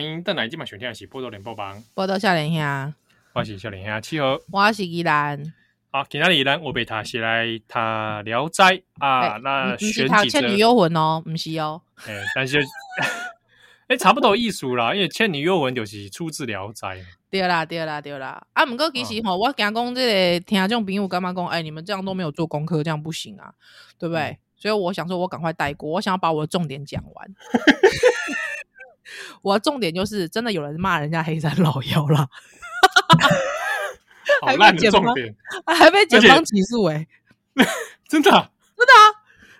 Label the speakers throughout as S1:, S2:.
S1: 欢迎邓来今晚选听的是波多连播帮，
S2: 波多少年兄，
S1: 我是少年兄七号，
S2: 我是依兰。
S1: 好，今天依兰我被他写来他聊斋啊，欸、那选几《
S2: 倩女幽魂》哦，不是哦，
S1: 哎、欸，但是 哎、欸，差不多意思啦，因为《倩女幽魂》就是出自聊斋。
S2: 对啦，对啦，对啦。啊，不过其实吼，我讲讲这个听众朋友干嘛讲？哎，你们这样都没有做功课，这样不行啊，对不对？嗯、所以我想说，我赶快带过，我想要把我的重点讲完。我的重点就是，真的有人骂人家黑山老妖了，
S1: 好 烂的重点，
S2: 还被警方起诉哎、欸，
S1: 真的、啊，
S2: 真的啊，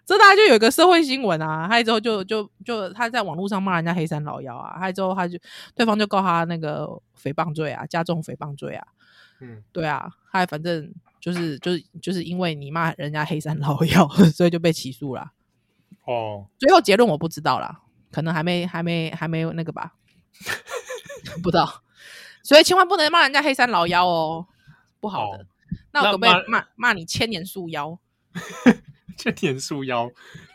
S2: 真的啊，就有一个社会新闻啊，他之后就就就他在网络上骂人家黑山老妖啊，他之后他就对方就告他那个诽谤罪啊，加重诽谤罪啊，嗯，对啊，他反正就是就是就是因为你骂人家黑山老妖，所以就被起诉了，哦，最后结论我不知道啦。可能还没、还没、还没有那个吧，不知道，所以千万不能骂人家黑山老妖哦，不好的。哦、那我可不可以骂骂你千年树妖？
S1: 千年树妖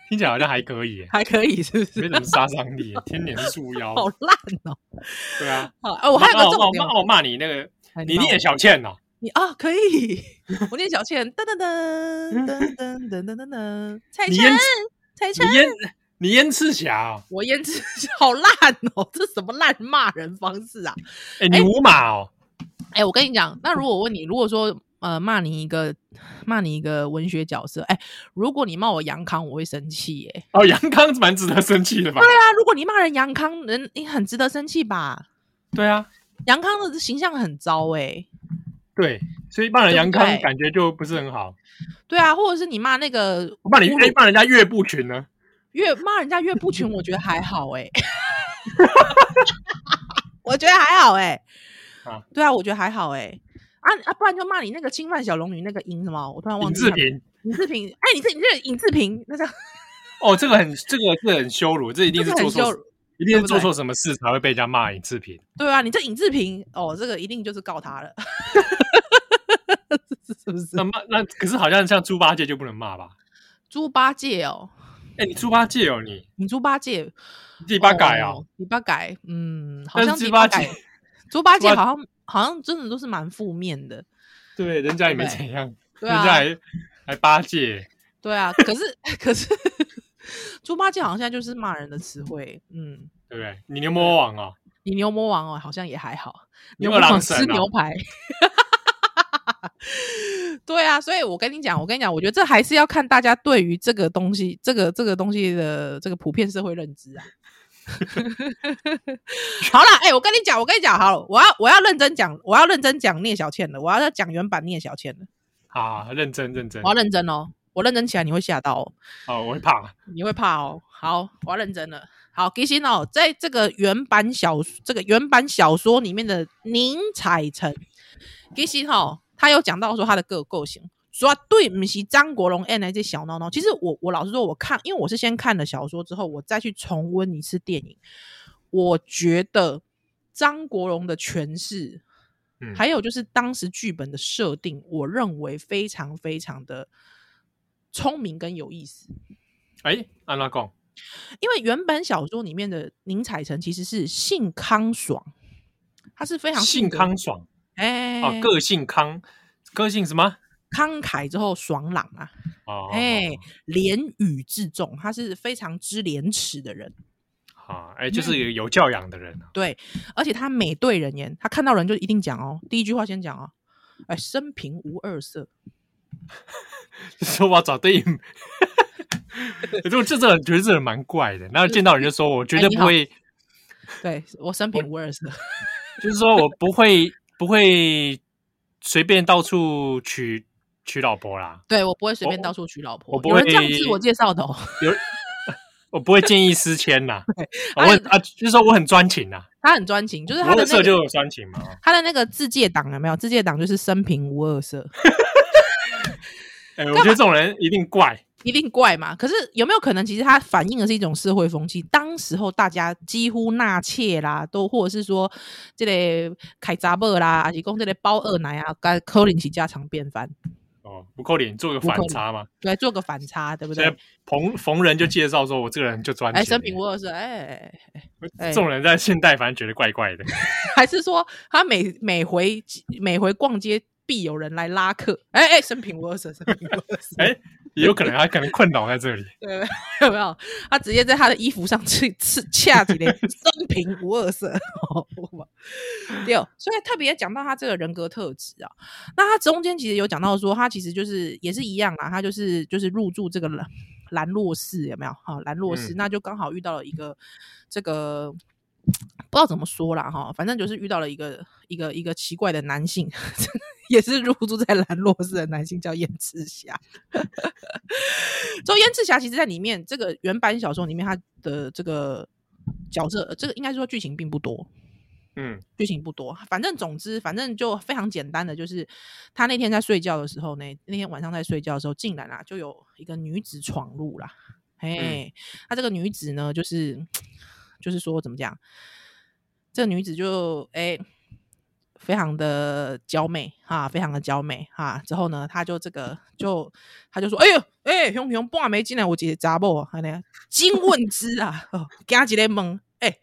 S1: 听起来好像还可以，
S2: 还可以是不是？
S1: 没什么杀伤力。千年树妖
S2: 好烂哦。
S1: 对啊，
S2: 好，我还有个重点，
S1: 我骂你那个，你念小倩呐？
S2: 你啊，可以，我念小倩，噔噔噔噔噔噔噔噔，彩晨，彩晨。
S1: 你燕赤霞，
S2: 我燕赤霞好烂哦！这什么烂骂人方式啊？
S1: 哎、欸，你五马哦！
S2: 哎、欸，我跟你讲，那如果我问你，如果说呃骂你一个骂你一个文学角色，哎、欸，如果你骂我杨康，我会生气耶、欸。
S1: 哦，杨康是蛮值得生气的吧？
S2: 对啊，如果你骂人杨康，人你很值得生气吧？
S1: 对啊，
S2: 杨康的形象很糟哎、欸。
S1: 对，所以骂人杨康感觉就不是很好。
S2: 对啊，或者是你骂那个，
S1: 我骂你，哎，骂人家岳不群呢？
S2: 越骂人家越不群，我觉得还好哎、欸，我觉得还好哎、欸，啊，对啊，我觉得还好哎、欸，啊啊，不然就骂你那个侵犯小龙女那个尹什么，我突然忘记了。尹志平，尹志平，哎，你这你这尹志平，那这样，
S1: 哦，这个很这个是很羞辱，这一定是做错，一定是做错什么事才会被人家骂尹志平。
S2: 对啊，你这尹志平，哦，这个一定就是告他了，是不是？
S1: 那骂那可是好像像猪八戒就不能骂吧？
S2: 猪八戒哦。
S1: 哎、欸，你猪八戒哦，你
S2: 你猪八戒，
S1: 第八改啊？
S2: 第八改，嗯，好像猪八戒，猪八戒好像好像真的都是蛮负面的。
S1: 对，人家也没怎样，对人家还还八戒。
S2: 对啊，可是 可是猪八戒好像现在就是骂人的词汇，嗯，
S1: 对不对？你牛魔王哦？
S2: 你牛魔王哦，好像也还好。牛魔王吃牛排。对啊，所以我跟你讲，我跟你讲，我觉得这还是要看大家对于这个东西，这个这个东西的这个普遍社会认知啊。好了，哎、欸，我跟你讲，我跟你讲，好了，我要我要认真讲，我要认真讲聂小倩的，我要讲原版聂小倩的。
S1: 好，认真认真，
S2: 我要认真哦，我认真起来你会吓到哦。
S1: 哦，我会怕，
S2: 你会怕哦。好，我要认真了。好，其实哦，在这个原版小这个原版小说里面的宁采臣，其实哈。他有讲到说他的个构型，说对不是张国荣演的这小孬孬。其实我我老实说，我看，因为我是先看了小说之后，我再去重温一次电影，我觉得张国荣的诠释，嗯，还有就是当时剧本的设定，我认为非常非常的聪明跟有意思。
S1: 哎，安拉贡，
S2: 因为原本小说里面的宁采臣其实是性康爽，他是非常
S1: 性康爽。哎、欸，哦，个性康，个性什么？
S2: 慷慨之后爽朗啊！哦，哎、欸，廉耻自重，他是非常知廉耻的人。
S1: 啊，哎，就是有有教养的人、啊嗯。对，
S2: 而且他每对人言，他看到人就一定讲哦，第一句话先讲哦，哎，生平无二色。
S1: 说我找对应，就 这这人觉得这人蛮怪的，然后见到人就说，我绝对不会。欸、
S2: 对我生平无二色，
S1: 就是说我不会。不会随便到处娶娶老婆啦。
S2: 对，我不会随便到处娶老婆。我不会这样自我介绍的哦。
S1: 有，我不会见异思迁呐。我啊，就是说我很专情呐。
S2: 他很专情，就是他的、那个、
S1: 色就有专情嘛。
S2: 他的那个自介党有没有？自介党就是生平无二色。
S1: 哎、欸，我觉得这种人一定怪。
S2: 一定怪嘛？可是有没有可能，其实它反映的是一种社会风气？当时候大家几乎纳妾啦，都或者是说这个开查某啦，还是讲这个包二奶啊，该可能是家常便饭。
S3: 哦，不扣脸，做个反差嘛。
S2: 对，做个反差，对不对？
S3: 逢逢人就介绍说，我这个人就专。
S2: 哎，生平我也是，哎
S3: 哎，这种人在现代反正觉得怪怪的。
S2: 还是说他每每回每回逛街必有人来拉客？哎哎，生平我也是，生平无二色。
S3: 哎。也有可能他可能困扰在这里，
S2: 对，有没有？他直接在他的衣服上刺刺掐几的生平无二色，六，所以特别讲到他这个人格特质啊，那他中间其实有讲到说，他其实就是也是一样啊，他就是就是入住这个兰兰若寺，有没有？好，兰若寺，那就刚好遇到了一个这个不知道怎么说啦，哈，反正就是遇到了一个一个一个奇怪的男性。也是入住在兰若寺的男性叫燕赤霞，所以燕赤霞其实在里面这个原版小说里面，他的这个角色，这个应该说剧情并不多，嗯，剧情不多。反正总之，反正就非常简单的，就是他那天在睡觉的时候呢，那天晚上在睡觉的时候，竟然啊就有一个女子闯入啦。嘿，他这个女子呢，就是 就是说怎么讲，这个女子就哎。欸非常的娇媚哈，非常的娇媚哈。之后呢，他就这个就他就说：“哎呦，哎、欸，熊熊半没进来，我姐查某啊，那惊问之啊，惊一个问，哎、欸、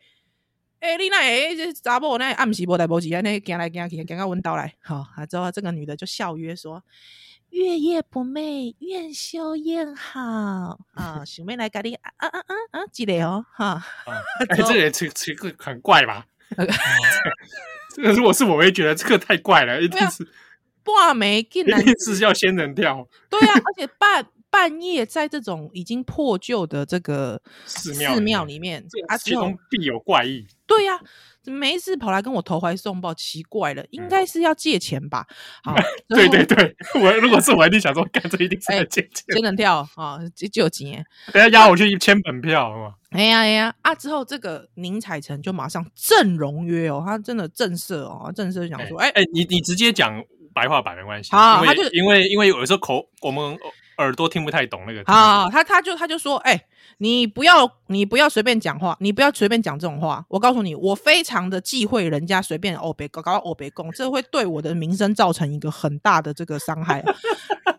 S2: 哎、欸，你那哎这查某那暗时无代无志，那惊来惊去，惊到阮兜来。好，之后这个女的就笑曰说：月夜不寐，愿修验好啊，想妹来咖喱啊啊啊啊，记得哦哈。
S3: 哎，这也这这个很怪吧？这个如果是我，会觉得这个太怪了，一定是
S2: 挂眉进来
S3: 一定是要仙人跳。
S2: 对啊，而且半 半夜在这种已经破旧的这个寺庙寺庙里面，
S3: 啊，其中必有怪异。
S2: 对呀、啊，没事跑来跟我投怀送抱，奇怪了，应该是要借钱吧？好，
S3: 对对对，我如果是我，一定想说，干这一定是要借钱，
S2: 仙人跳啊，就就有钱，
S3: 等下压我去签本票，好吗？
S2: 哎呀哎呀啊！之后这个宁采臣就马上正容约哦，他真的震慑哦，震慑想说，哎哎，
S3: 你你直接讲白话版没关系啊，他就因为因为有时候口我们耳朵听不太懂那个，
S2: 好，他他就他就说，哎，你不要你不要随便讲话，你不要随便讲这种话，我告诉你，我非常的忌讳人家随便哦别搞搞哦别供，这会对我的名声造成一个很大的这个伤害。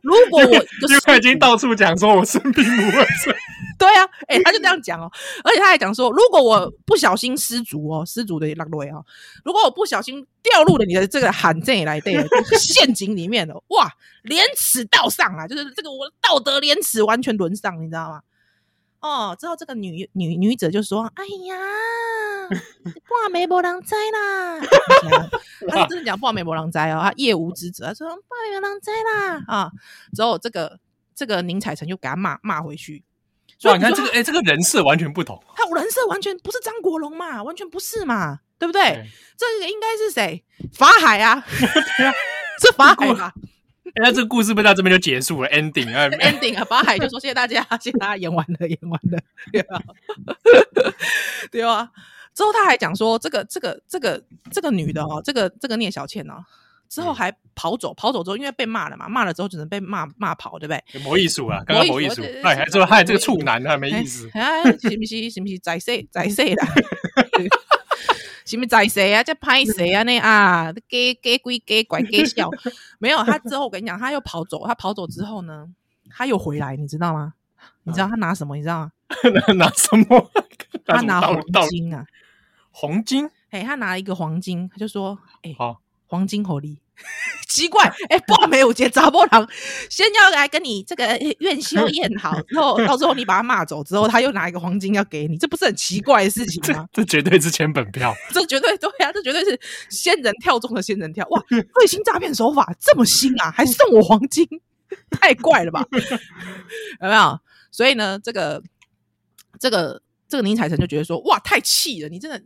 S2: 如果我就
S3: 他已经到处讲说我生病不会生。
S2: 对啊，哎、欸，他就这样讲哦，而且他还讲说，如果我不小心失足哦，失足的落泪哦，如果我不小心掉入了你的这个罕见来的陷阱里面了，哇，廉耻道上啊，就是这个我道德廉耻完全沦丧，你知道吗？哦，之后这个女女女子就说：“哎呀，半暝没人知啦。”他是真的讲半暝没人知哦，他夜无知者，他说半暝没人知啦啊。之后这个这个宁采臣就给他骂骂回去。
S3: 所以你看这个，哎、欸，这个人设完全不同。
S2: 他人设完全不是张国荣嘛，完全不是嘛，对不对？对这个应该是谁？法海啊，对啊，是法海吧？
S3: 哎，这个故事不到这边就结束了，ending 啊，
S2: ending 啊，法海就说谢谢大家，谢谢大家演完了，演完了，对吧？对啊。之后他还讲说，这个这个这个这个女的哦，这个这个聂小倩哦。之后还跑走，跑走之后，因为被骂了嘛，骂了之后只能被骂骂跑，对不对？
S3: 没意思啊，刚刚没意思。哎，还说还这个处男，还没意思。
S2: 哎，行不行？行不行在谁在谁啦？是不是在谁啊？在拍谁啊？那啊，给给鬼给拐给笑。没有，他之后我跟你讲，他又跑走。他跑走之后呢，他又回来，你知道吗？你知道他拿什么？你知道吗？
S3: 拿什么？
S2: 他拿黄金啊！
S3: 黄金？
S2: 哎，他拿了一个黄金，他就说：“哎，
S3: 好，
S2: 黄金好利。”奇怪，哎、欸，半暝有节查波郎，先要来跟你这个愿修 验好，之后 到时候你把他骂走之后，他又拿一个黄金要给你，这不是很奇怪的事情吗？
S3: 这，这绝对是签本票，
S2: 这绝对对啊，这绝对是仙人跳中的仙人跳，哇，卫星诈骗手法这么新啊，还送我黄金，太怪了吧？有没有？所以呢，这个这个这个宁采臣就觉得说，哇，太气了，你真的，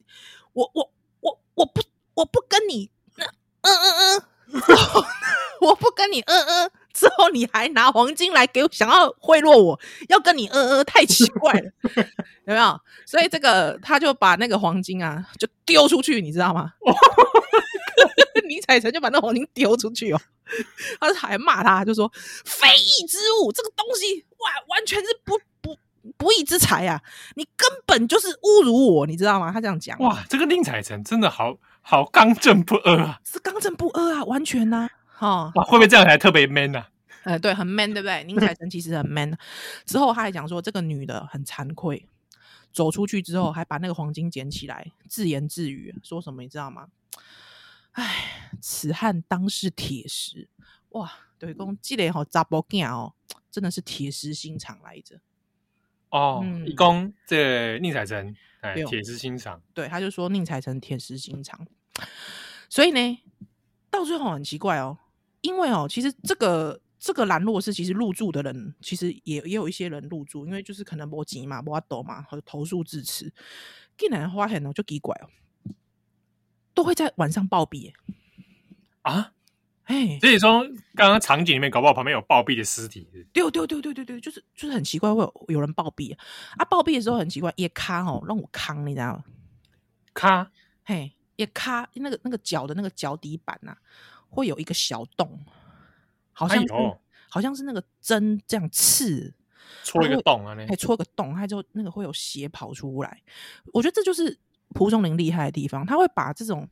S2: 我我我我不我不跟你，嗯嗯嗯。我不跟你嗯嗯，之后你还拿黄金来给我，想要贿赂我，要跟你嗯嗯，太奇怪了，有没有？所以这个他就把那个黄金啊，就丢出去，你知道吗？宁采臣就把那黄金丢出去哦，他还骂他，就说非义之物，这个东西哇，完全是不不不义之财啊！你根本就是侮辱我，你知道吗？他这样讲，
S3: 哇，这个宁采臣真的好。好刚正不阿啊，
S2: 是刚正不阿啊，完全呐、啊，哈、哦，
S3: 哇，会不会这样才特别 man 呢、啊？
S2: 呃，对，很 man，对不对？宁采臣其实很 man。之后他还讲说，这个女的很惭愧，走出去之后还把那个黄金捡起来，自言自语说什么，你知道吗？哎，此汉当是铁石哇！对公积累好扎波干哦，真的是铁石心肠来着。
S3: 哦，一公这宁采臣哎，铁石心肠。
S2: 对，他就说宁采臣铁石心肠。所以呢，到最后很奇怪哦，因为哦，其实这个这个兰若寺其实入住的人，其实也也有一些人入住，因为就是可能没钱嘛，没法度嘛，和投诉致辞，竟然发现哦，就奇怪哦，都会在晚上暴毙
S3: 啊。哎，所以说刚刚场景里面搞不好旁边有暴毙的尸体，
S2: 对对对对对对，就是就是很奇怪，会有有人暴毙啊！啊，暴毙的时候很奇怪，也卡哦，让我扛，你知道吗？
S3: 卡，
S2: 嘿，也卡，那个那个脚的那个脚底板呐、啊，会有一个小洞，好像好像是那个针这样刺，
S3: 戳一个洞啊，那
S2: 戳一个洞，它就那个会有血跑出来。我觉得这就是蒲松龄厉害的地方，他会把这种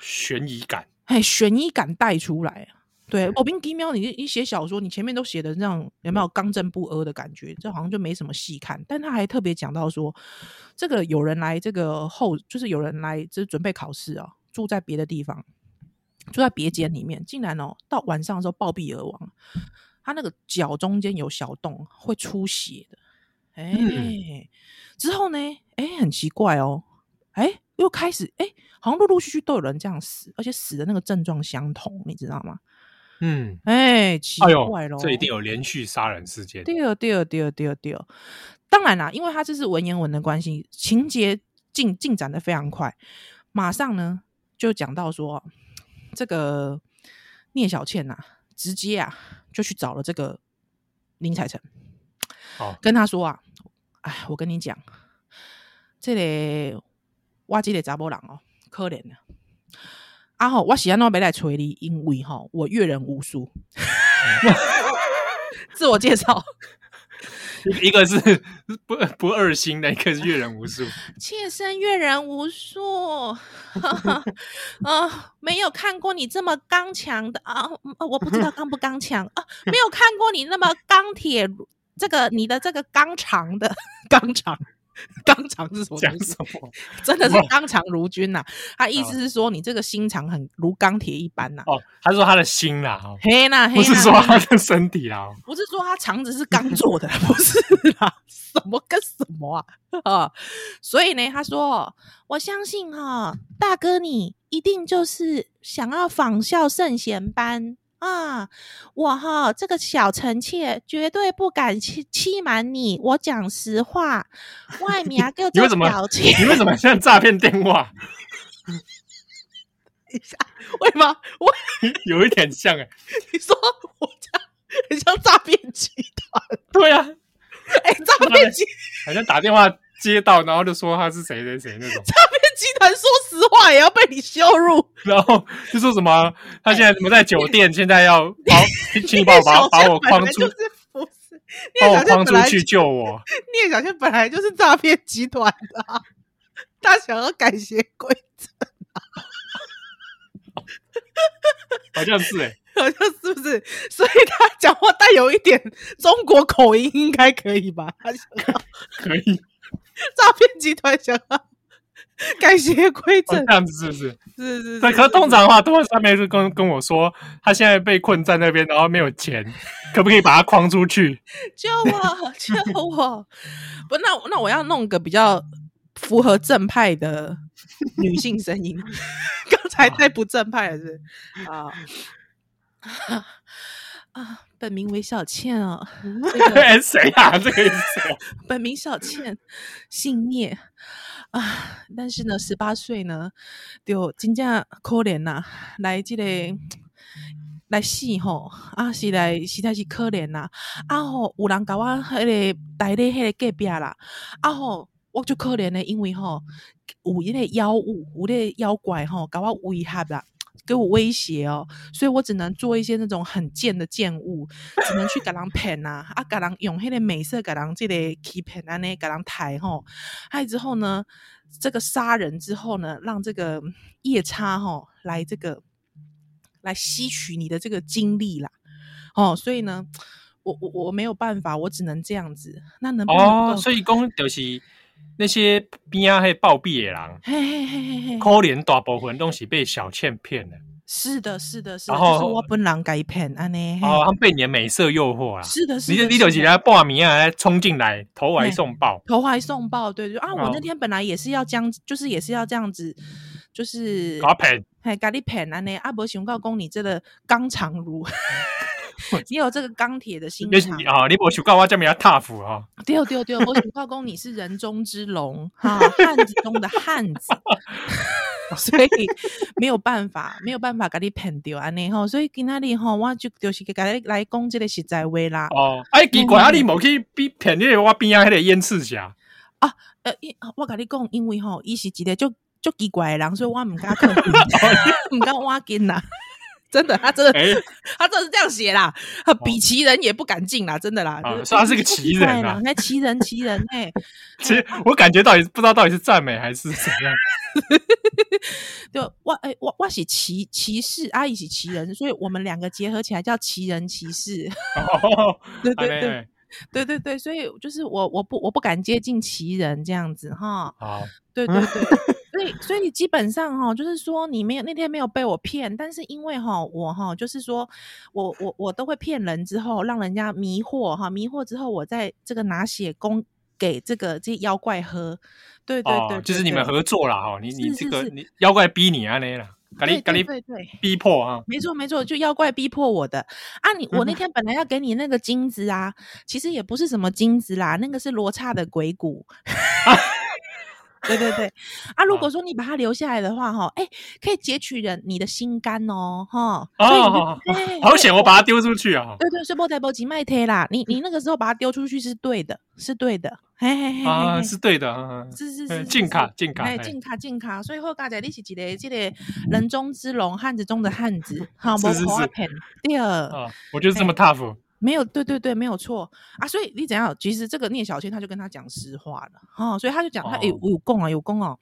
S3: 悬疑感。
S2: 哎，悬疑感带出来啊！对，我兵低喵，你你写小说，你前面都写的那样，有没有刚正不阿的感觉？这好像就没什么细看。但他还特别讲到说，这个有人来这个后，就是有人来就是准备考试啊，住在别的地方，住在别间里面，竟然哦，到晚上的时候暴毙而亡。他那个脚中间有小洞，会出血的。哎、嗯，之后呢？哎，很奇怪哦。哎，又开始哎。好像陆陆续续都有人这样死，而且死的那个症状相同，你知道吗？
S3: 嗯，
S2: 哎，奇怪咯，
S3: 这一定有连续杀人事件。
S2: 对哦，对哦，对哦，对哦，对哦。当然啦，因为他这是文言文的关系，情节进进展的非常快。马上呢，就讲到说，这个聂小倩呐、啊，直接啊，就去找了这个林采臣，
S3: 哦，
S2: 跟他说啊，哎，我跟你讲，这里挖机的查某人哦。可怜啊啊！吼，我喜欢那边来催你，因为哈，我阅人无数。自我介绍，
S3: 一个是不不二心的，一个是阅人无数。
S2: 妾身阅人无数 啊、呃！没有看过你这么刚强的啊！我不知道刚不刚强啊！没有看过你那么钢铁，这个你的这个刚肠的刚长。刚强是什么？讲什么？真的是刚强如君呐、啊！他意思是说，你这个心肠很如钢铁一般呐、啊。
S3: 哦，他说他的心啦，
S2: 黑啦，
S3: 不是说他的身体啦，
S2: 不是说他肠子是钢做的，不是啦，什么跟什么啊？啊，所以呢，他说，我相信哈，大哥你一定就是想要仿效圣贤班。啊，我哈这个小臣妾绝对不敢欺欺瞒你。我讲实话，外面啊 各种表情，
S3: 你为什么像诈骗电
S2: 话？一下，为什么？我
S3: 有一点像哎、欸，
S2: 你说我这样很像诈骗集团？
S3: 对啊，
S2: 哎、欸，诈骗集
S3: 好像打电话接到，然后就说他是谁谁谁那
S2: 种集团，说实话也要被你羞辱，
S3: 然后就说什么他现在怎么在酒店，现在要把请 你把我把把我框出，
S2: 不是
S3: 把我框出去救我。
S2: 聂小倩本来就是诈骗集团的，他想要改邪归正，
S3: 好像是哎、欸，
S2: 好像是不是？所以他讲话带有一点中国口音，应该可以吧？他想要
S3: 可 以。
S2: 诈骗集团想要 改邪归正，
S3: 这样子是不是？
S2: 是是是。
S3: 对，可是通常的话，都会上面是跟跟我说，他现在被困在那边，然后没有钱，可不可以把他框出去？
S2: 救我！救我！不，那那我要弄个比较符合正派的女性声音。刚才太不正派了，是啊啊。啊，本名为小倩啊，
S3: 谁、这个、啊？这个意思？
S2: 本名小倩，姓聂啊。但是呢，十八岁呢，就真正可怜呐、啊，来这个来死吼啊，是来实在是可怜呐。啊吼，有人甲我迄个带咧迄个隔壁啦，啊吼，我就可怜的，因为吼有迄个妖物，有迄个妖怪吼，甲我威吓啦。给我威胁哦，所以我只能做一些那种很贱的贱物，只能去给人骗呐，啊，给人用那个美色给人这个欺骗啊，那给人抬吼，还有之后呢，这个杀人之后呢，让这个夜叉吼来这个来吸取你的这个精力啦，哦，所以呢，我我我没有办法，我只能这样子。那能不能
S3: 哦，所以讲就是那些边啊还暴毙的人，
S2: 嘿嘿嘿嘿嘿，
S3: 可怜大部分都是被小倩骗了。
S2: 是的，是的，是的，
S3: 然后
S2: 就是我本人该骗安尼。
S3: 哦，他们被你的美色诱惑啊！
S2: 是的，是的，
S3: 你你就是来报名啊，来冲进来投怀送抱，
S2: 投怀送抱，对对啊！我那天本来也是要这样，就是也是要这样子，就是
S3: 搞骗，
S2: 嘿，搞你骗安尼，阿伯熊告公，你这个刚强如，你有这个钢铁的心肠
S3: 啊！你我想告我这么要 tough 啊！
S2: 对对对，我想告公，你是人中之龙哈，汉子中的汉子。所以没有办法，没有办法给你骗掉安尼吼，所以今仔日吼，我就就是给你来讲这个实在话啦。
S3: 哦，哎，奇怪啊，你冇去比骗你我边啊，迄个燕赤霞
S2: 啊？呃，我跟你讲，因为吼，伊是一个就就奇怪的人，所以我唔敢去，唔敢挖金呐。真的，他真的，欸、他真的是这样写啦。比奇人也不敢进啦，真的啦。
S3: 啊，说他是个奇人啊，
S2: 那奇人奇人哎。
S3: 其实我感觉到底不知道到底是赞美还是怎样。
S2: 就我哎，我我是奇骑士，阿姨写奇人，所以我们两个结合起来叫奇人骑士。哦，对对对，对对对，所以就是我我不我不敢接近奇人这样子哈。好，对对对。所以，所以基本上哈，就是说你没有那天没有被我骗，但是因为哈，我哈，就是说我我我都会骗人之后，让人家迷惑哈，迷惑之后，我再这个拿血供给这个这些妖怪喝，对对对，
S3: 就是你们合作了哈，你你这个你妖怪逼你啊那了，赶紧赶紧逼迫啊，
S2: 没错没错，就妖怪逼迫我的。啊，你我那天本来要给你那个金子啊，其实也不是什么金子啦，那个是罗刹的鬼骨。对对对，啊，如果说你把它留下来的话，哈，哎，可以截取人你的心肝哦，哈，哦，
S3: 好险，我把它丢出去啊，
S2: 对对，是波台波吉麦贴啦，你 你那个时候把它丢出去是对的，是对的，嘿嘿嘿，
S3: 啊，是对的，
S2: 是是是，
S3: 进卡进卡，
S2: 哎，进。卡进卡，所以后大家你是记得记得人中之龙，汉子中的汉子，好，
S3: 是是是，
S2: 第二，
S3: 我就是这么 tough。
S2: 没有，对对对，没有错啊！所以你怎样？其实这个聂小倩他就跟他讲实话了，哈、哦，所以他就讲他诶，我有供啊，有供哦，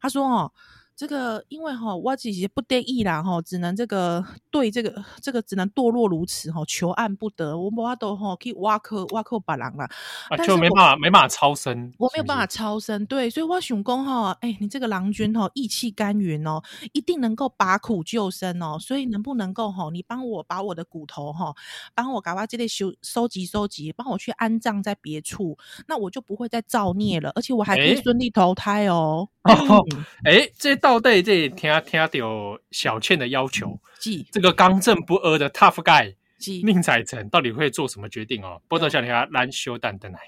S2: 他说哦。这个因为哈，我自己不得意啦哈，只能这个对这个这个只能堕落如此哈，求案不得，我我都哈可以挖坑挖坑把狼了，
S3: 啊，就没办法没办法超生，
S2: 我没有办法超生，对，所以我想讲哈，哎，你这个郎君哈义气甘云哦，一定能够拔苦救生哦，所以能不能够哈，你帮我把我的骨头哈，帮我赶快这里收收集收集，帮我去安葬在别处，那我就不会再造孽了，而且我还可以顺利投胎哦。哎、
S3: 嗯，这到底这听听到小倩的要求，
S2: 是
S3: 这个刚正不阿的 tough guy，宁采臣到底会做什么决定哦？波特小天下咱小等等来。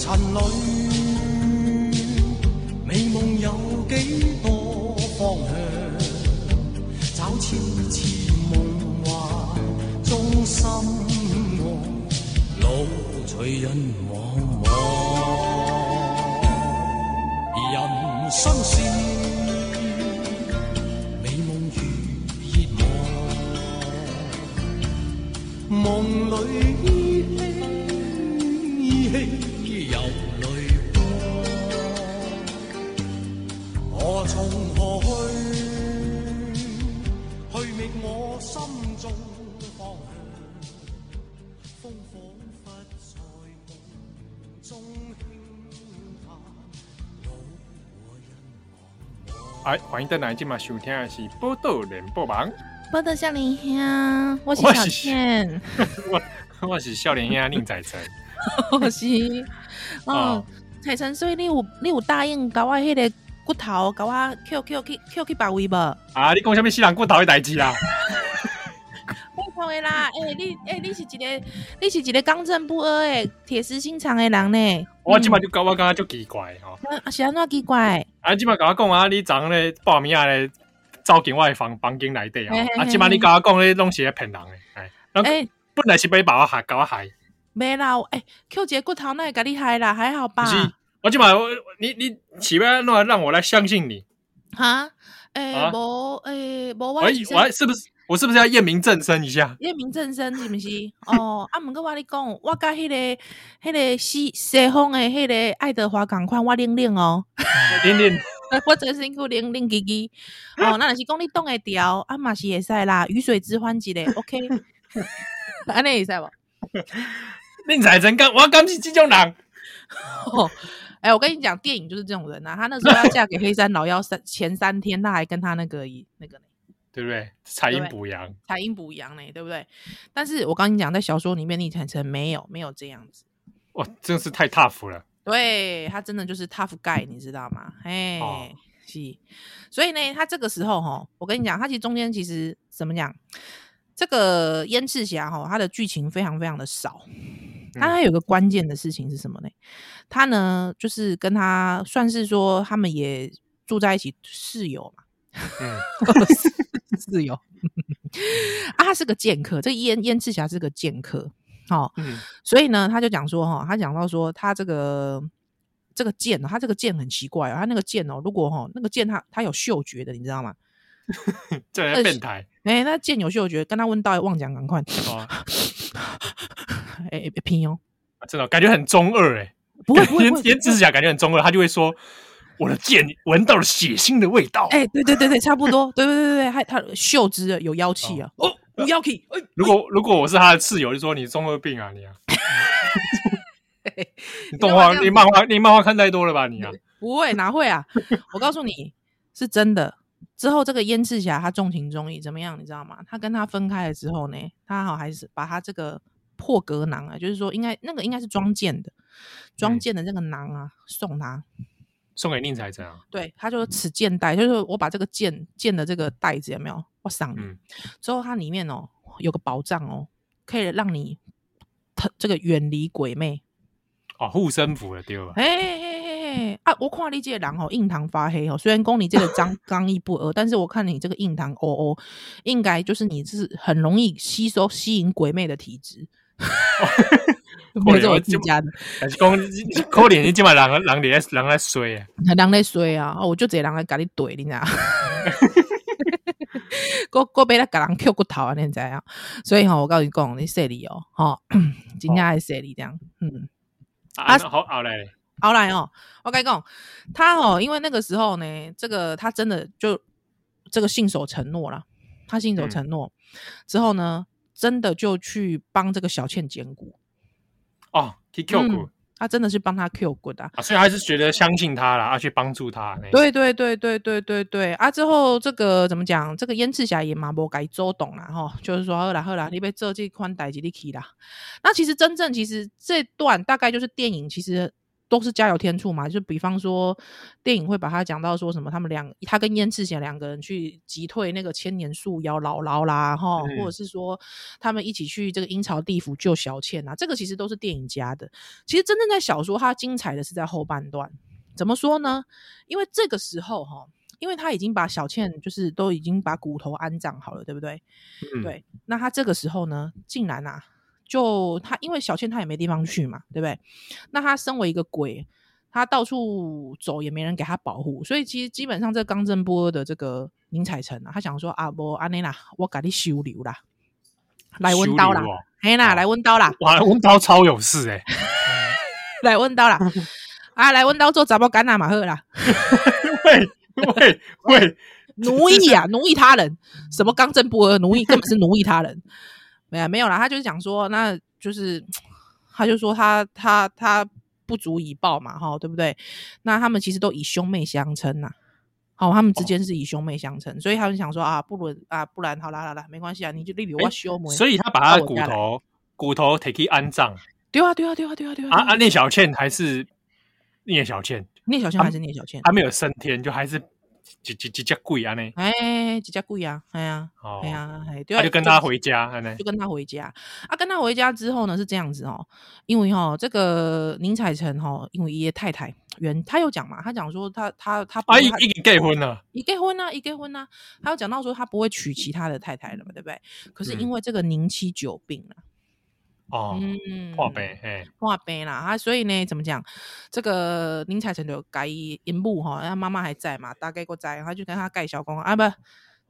S3: 尘里，美梦有几多方向？找千次梦幻中心爱，路随人茫茫。人生是。梦里依稀哎，欢迎登来，今晚收听的是《报道联播网》。
S2: 报道少年兄，我是小倩，
S3: 我我是少年兄宁采臣，
S2: 我是哦，采臣，所以你有你有答应搞我迄个骨头，搞我 Q Q Q Q 去别位无？
S3: 啊，你讲什么死人骨头的代志啊？
S2: 不会啦，诶、欸，你诶、欸，你是一个你是一个刚正不阿诶铁石心肠的人呢。
S3: 我今麦就搞我感觉就奇怪吼，
S2: 啊，是安怎奇怪？
S3: 啊，今麦跟我讲啊，你昨昏咧报名啊咧。
S1: 走进我的房房间内底哦。
S2: 嘿嘿嘿
S1: 啊，即摆你甲我讲咧，拢是咧骗人诶。哎，
S2: 哎
S1: 本来是要把我害，搞我害。
S2: 没啦，哎，Q 姐骨头那也甲你害啦，还好吧？
S1: 是，我即摆我你你起码弄来让我来相信你。
S2: 哈，哎，
S1: 啊
S2: 无，哎，无，我
S1: 我我是不是我是不是要验明正身一下？
S2: 验明正身是不是？哦，啊，毋过我跟你讲，我甲迄、那个、迄个西西方的，迄个爱德华共款，我领领哦，
S1: 领领，
S2: 我真辛苦领领机机。哦，那若是讲你挡会调，啊嘛是会使啦，鱼水之欢一个，OK，安尼会使无？
S1: 宁采臣干，我敢是这种人。
S2: 哦，哎、欸，我跟你讲，电影就是这种人啊。他那时候要嫁给黑山老妖三前三天，他还跟他那个那个呢，
S1: 对不对？采阴补阳，
S2: 采阴补阳呢，对不对？但是我刚你讲，在小说里面，宁采臣没有没有这样子。
S1: 哇，真是太 tough 了。
S2: 对，他真的就是 tough guy，你知道吗？哎、哦，是。所以呢，他这个时候哈，我跟你讲，他其实中间其实怎么讲？这个燕赤霞哈，他的剧情非常非常的少。但他有个关键的事情是什么呢？他呢，就是跟他算是说，他们也住在一起，室友嘛。嗯，室友。啊，他是个剑客，这燕燕赤霞是个剑客。好，嗯，所以呢，他就讲说，哈，他讲到说，他这个这个剑，他这个剑很奇怪哦，他那个剑哦，如果哈那个剑，他他有嗅觉的，你知道吗？
S1: 这人变态。
S2: 哎、欸，那剑有嗅觉，跟他问道，忘讲赶快。哦哎、欸，别拼哦！
S1: 真的感觉很中二哎，
S2: 不会不会，
S1: 燕赤霞感觉很中二，他就会说：“我的剑闻到了血腥的味道。”
S2: 哎，对对对对，差不多，对对对对，还他嗅之有妖气啊！哦，有妖气！
S1: 如果如果我是他的室友，就说你中二病啊你啊！你动画、你漫画、你漫画看太多了吧你啊？
S2: 不会哪会啊？我告诉你是真的。之后这个燕赤霞他重情重义怎么样？你知道吗？他跟他分开了之后呢，他好还是把他这个。破格囊啊，就是说应该那个应该是装剑的，装剑的那个囊啊，嗯、送他，
S1: 送给宁采臣啊。
S2: 对，他就说此剑袋，就是我把这个剑剑的这个袋子有没有？我赏你。嗯、之后它里面哦有个宝藏哦，可以让你这个远离鬼魅。
S1: 哦，护身符了。
S2: 嘿嘿嘿嘿嘿啊！我看你这个人哦，印堂发黑哦。虽然宫你这个刚 刚毅不阿，但是我看你这个印堂哦哦，应该就是你是很容易吸收吸引鬼魅的体质。没有我自家的，
S1: 还是讲可怜你今晚人人在人来衰啊，
S2: 人来衰啊！哦，我就这人来跟你怼，你知道？过过被他给人 Q 骨头啊，你知道？所以哈，我告诉你讲，你说理哦，哈，今天还说理这样，嗯，
S1: 啊，好好来，
S2: 好来哦，我跟你讲，他哦，因为那个时候呢，这个他真的就这个信守承诺了，他信守承诺之后呢。真的就去帮这个小倩捡骨
S1: 哦，去 Q 骨，
S2: 嗯，他真的是帮他 Q 骨的，
S1: 啊，所以还是觉得相信他了，啊，去帮助他。
S2: 对对对对对对对啊！之后这个怎么讲？这个燕赤霞也嘛不改周董了哈，就是说好啦好啦，你被做这款代志你去啦。那其实真正其实这段大概就是电影其实。都是加油添醋嘛，就比方说电影会把他讲到说什么，他们两他跟燕赤霞两个人去击退那个千年树妖姥姥啦，哈，或者是说他们一起去这个阴曹地府救小倩啊，这个其实都是电影加的。其实真正在小说，它精彩的是在后半段。怎么说呢？因为这个时候哈，因为他已经把小倩就是都已经把骨头安葬好了，对不对？嗯、对。那他这个时候呢，竟然啊。就他，因为小倩她也没地方去嘛，对不对？那他身为一个鬼，他到处走也没人给他保护，所以其实基本上这刚正不阿的这个宁采臣啊，他想说啊，不安尼啦，我给你收留啦，来温刀啦，嘿啦，来温刀啦，
S1: 哇，温刀超有事诶、欸、
S2: 来温刀啦，啊，来温刀做杂包干哪马赫啦，
S1: 喂 喂喂，
S2: 奴役啊，奴役他人，什么刚正不阿，奴役根本是奴役他人。没有没有啦，他就是讲说，那就是他就说他他他不足以报嘛，哈，对不对？那他们其实都以兄妹相称呐，好，他们之间是以兄妹相称，哦、所以他们想说啊，不如啊，不然好啦好啦，没关系啊，你就例如我兄妹。
S1: 所以他把他的骨头骨头提去安葬。
S2: 对啊对啊对啊对啊对啊。
S1: 啊啊，聂小倩还是聂小倩，
S2: 聂小倩还是聂小倩，
S1: 还没有升天，就还是一一一只鬼安尼，
S2: 哎，一只鬼啊，哎呀，
S1: 哦
S2: 哎，呀，哎，对
S1: 他就跟他回家，
S2: 就跟他回家啊，跟他回家之后呢是这样子哦，因为哈、哦、这个宁采臣哈、哦，因为爷爷太太原他有讲嘛，他讲说他他他不
S1: 啊，
S2: 会
S1: 已已经结婚了，
S2: 已结婚啊，已结婚啊，他有讲到说他不会娶其他的太太了嘛，对不对？可是因为这个宁妻久病了。
S1: 哦，
S2: 嗯，
S1: 破病，哎，
S2: 破病啦啊，所以呢，怎么讲？这个林采臣就改阴母哈，他妈妈还在嘛，大概个在，他就跟他介绍讲啊，不，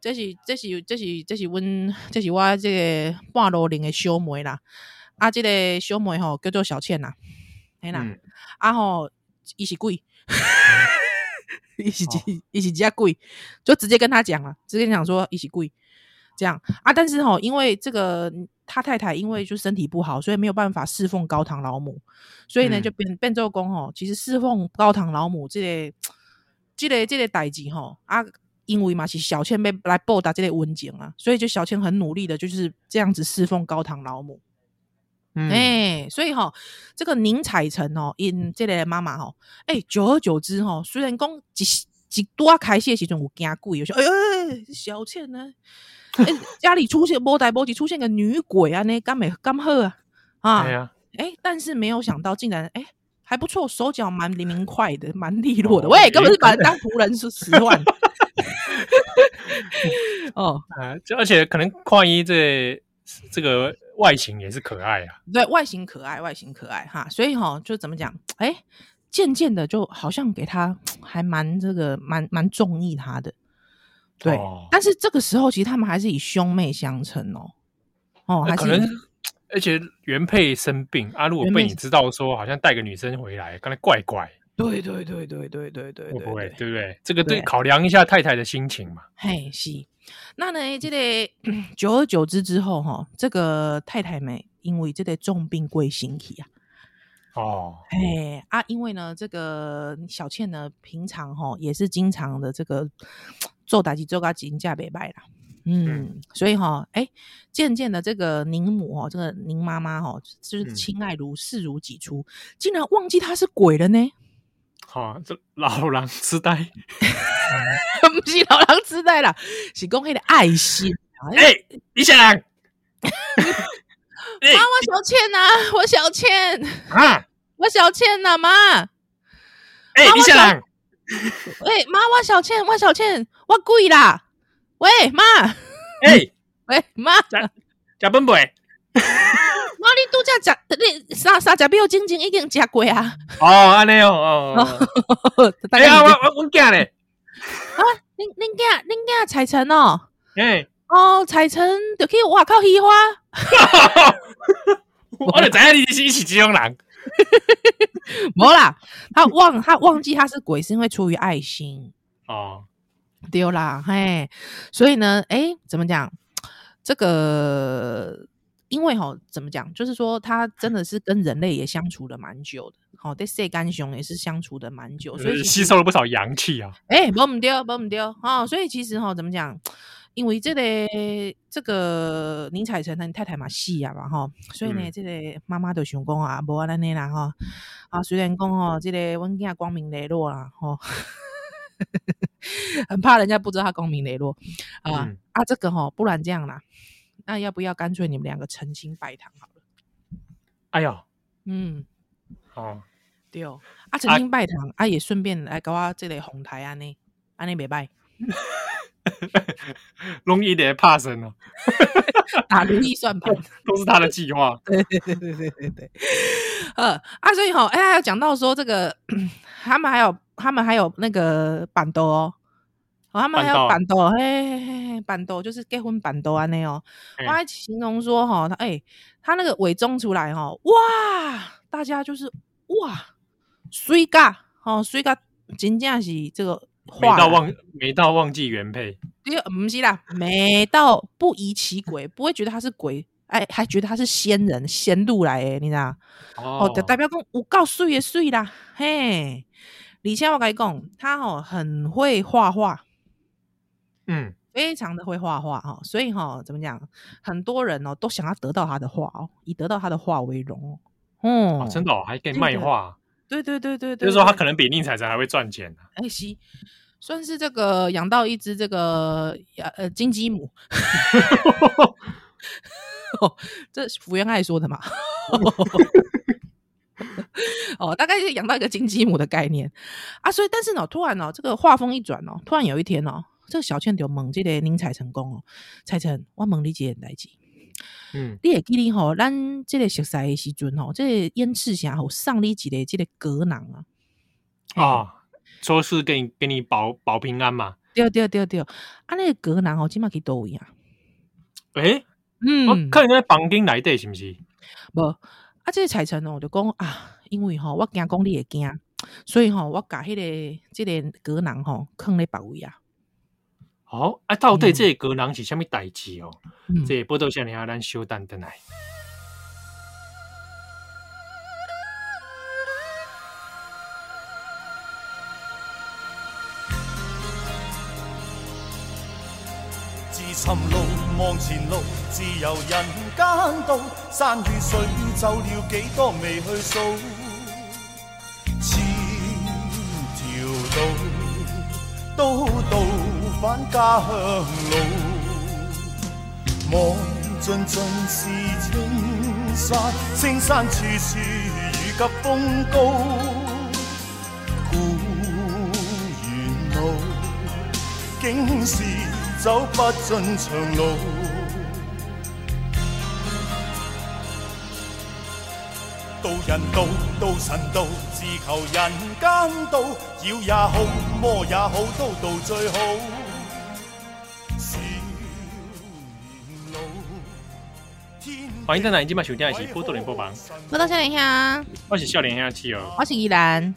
S2: 这是这是这是这是阮这是我这个半路龄的小妹啦，啊，这个小妹吼叫做小倩啦，嘿啦，
S1: 嗯，
S2: 啊吼，伊是鬼，伊是伊是只鬼，就直接跟他讲了，直接讲说伊是鬼。这样啊，但是吼，因为这个他太太因为就身体不好，所以没有办法侍奉高堂老母，所以呢、嗯、就变变做公吼。其实侍奉高堂老母这个这个这个代志吼啊，因为嘛是小倩被来报答这个温情啊，所以就小倩很努力的就是这样子侍奉高堂老母。哎、
S1: 嗯
S2: 欸，所以哈，这个宁采臣哦，因这个妈妈吼，哎、欸，久而久之吼，虽然讲一一多开始的时阵有惊鬼，有时候哎呦，小倩呢？哎、欸，家里出现波代波吉出现个女鬼啊，那刚美刚好啊啊！哎、啊欸，但是没有想到，竟然哎、欸、还不错，手脚蛮灵明快的，蛮利落的。哦、喂，根本是把人当仆人是使唤。哦，
S1: 啊，而且可能矿一这这个外形也是可爱啊。
S2: 对，外形可爱，外形可爱哈。所以哈，就怎么讲？哎、欸，渐渐的就好像给他还蛮这个蛮蛮中意他的。对、哦，但是这个时候其实他们还是以兄妹相称哦，哦，还是
S1: 可能，而且原配生病啊，如果被你知道说好像带个女生回来，刚才怪怪，
S2: 对对对对对对对，
S1: 会不会对不对？这个对，考量一下太太的心情嘛。
S2: 嘿，是，那呢，这个 久而久之之后哈、哦，这个太太们因为这个重病归身体啊。
S1: 哦，
S2: 哎啊，因为呢，这个小倩呢，平常哈、哦、也是经常的这个。做代志做到金价袂歹啦，嗯，嗯所以哈，哎、欸，渐渐的这个宁母哦，这个宁妈妈哈，就是亲爱如视如己出、嗯，竟然忘记她是鬼了呢。
S1: 好、哦，这老狼痴呆，
S2: 不是老狼痴呆啦，是讲迄个爱心。
S1: 哎、欸，你想，妈
S2: 我小倩呐、啊，我小倩。
S1: 啊，
S2: 我小倩呐、啊，妈，
S1: 哎、欸，你想。
S2: 喂，妈，我小倩，我小倩，我鬼啦！喂，妈，
S1: 哎、欸，
S2: 喂，妈，
S1: 食本贝，
S2: 妈，你拄则食，你三三只表静静已经食过啊？
S1: 哦，安尼哦，哦，哎呀，我我我囝咧，
S2: 啊，恁恁囝恁囝彩晨哦，
S1: 哎、欸，
S2: 哦，彩晨就去外口喜欢，
S1: 我就知影你是是这种人。
S2: 没啦，他忘他忘记他是鬼，是因为出于爱心
S1: 哦，
S2: 丢啦，嘿，所以呢，哎、欸，怎么讲？这个因为哈，怎么讲？就是说他真的是跟人类也相处了蛮久的，好，对，世间熊也是相处的蛮久，所以
S1: 吸收了不少阳气啊。
S2: 哎、欸，不唔丢，不唔丢，哦，所以其实哈，怎么讲？因为这个这个宁采臣他太太嘛死啊嘛吼，所以呢，嗯、这个妈妈就想讲啊，无安尼啦吼，啊虽然讲吼，这个阮囝光明磊落啦吼，很怕人家不知道他光明磊落啊、嗯、啊，这个吼，不然这样啦，那要不要干脆你们两个成亲拜堂好了？
S1: 哎呦，
S2: 嗯，
S1: 哦，
S2: 对哦，啊成亲拜堂啊，啊也顺便来搞我这个红台安尼，安尼袂歹。
S1: 容易点怕生哦，
S2: 打如意算盘
S1: 都是他的计划。
S2: 对对对对对对，呃啊，所以哈，哎，还有讲到说这个，他们还有他们还有那个板豆哦，他们还有板豆，嘿嘿嘿，办桌就是结婚办桌安内哦。我还形容说哈，他哎，他那个伪装出来哈，哇，大家就是哇，水嘎，哦，水嘎，真正是这个。
S1: 美到忘美到忘记原配，
S2: 对，不是啦，美到不疑其鬼，不会觉得他是鬼，哎，还觉得他是仙人仙路来诶，你知道？哦，就代表讲有够水的水啦，嘿，而且我跟你讲，他哦很会画画，
S1: 嗯，
S2: 非常的会画画哈，所以哈，怎么讲，很多人哦都想要得到他的画哦，以得到他的画为荣哦，
S1: 哦，真的哦，还可以卖画。
S2: 对对对对对，
S1: 就是说他可能比宁采臣还会赚钱呢。
S2: 哎，西，算是这个养到一只这个呃金鸡母。哦，这福原爱说的嘛？哦，大概是养到一个金鸡母的概念啊。所以，但是呢，突然呢，这个画风一转哦，突然有一天哦，这个小倩就猛这个宁采臣功哦，采臣，我问你一件代志。嗯，你会记得吼，咱即个熟悉的时阵吼，这个燕赤霞吼送你一个即个格囊啊，
S1: 啊，说是给你给你保保平安嘛。
S2: 对对对对，啊，那个格囊吼，今麦去倒位啊？
S1: 诶、欸，嗯，看人家房间内底是毋是？
S2: 无啊，这个彩臣哦，就讲啊，因为吼我惊讲你会惊，所以吼我甲迄个这个格囊吼放咧别位啊。
S1: 好，啊，到底这个格囊是虾米代志哦？嗯、这报道下你要咱稍等等来。
S3: 自寻路望前路，自由人间道，山与水走了几多未去数，千条路都到。返家乡路，望尽尽是青山，青山处处遇及风高。故园路，竟是走不尽长路。渡人道，道神道，自求人间道，妖也好，魔也好，都道最好。
S1: 欢迎在南京嘛，收听的是波多连播房。
S2: 我到少年兄，
S1: 我是少年兄
S2: 我是依兰。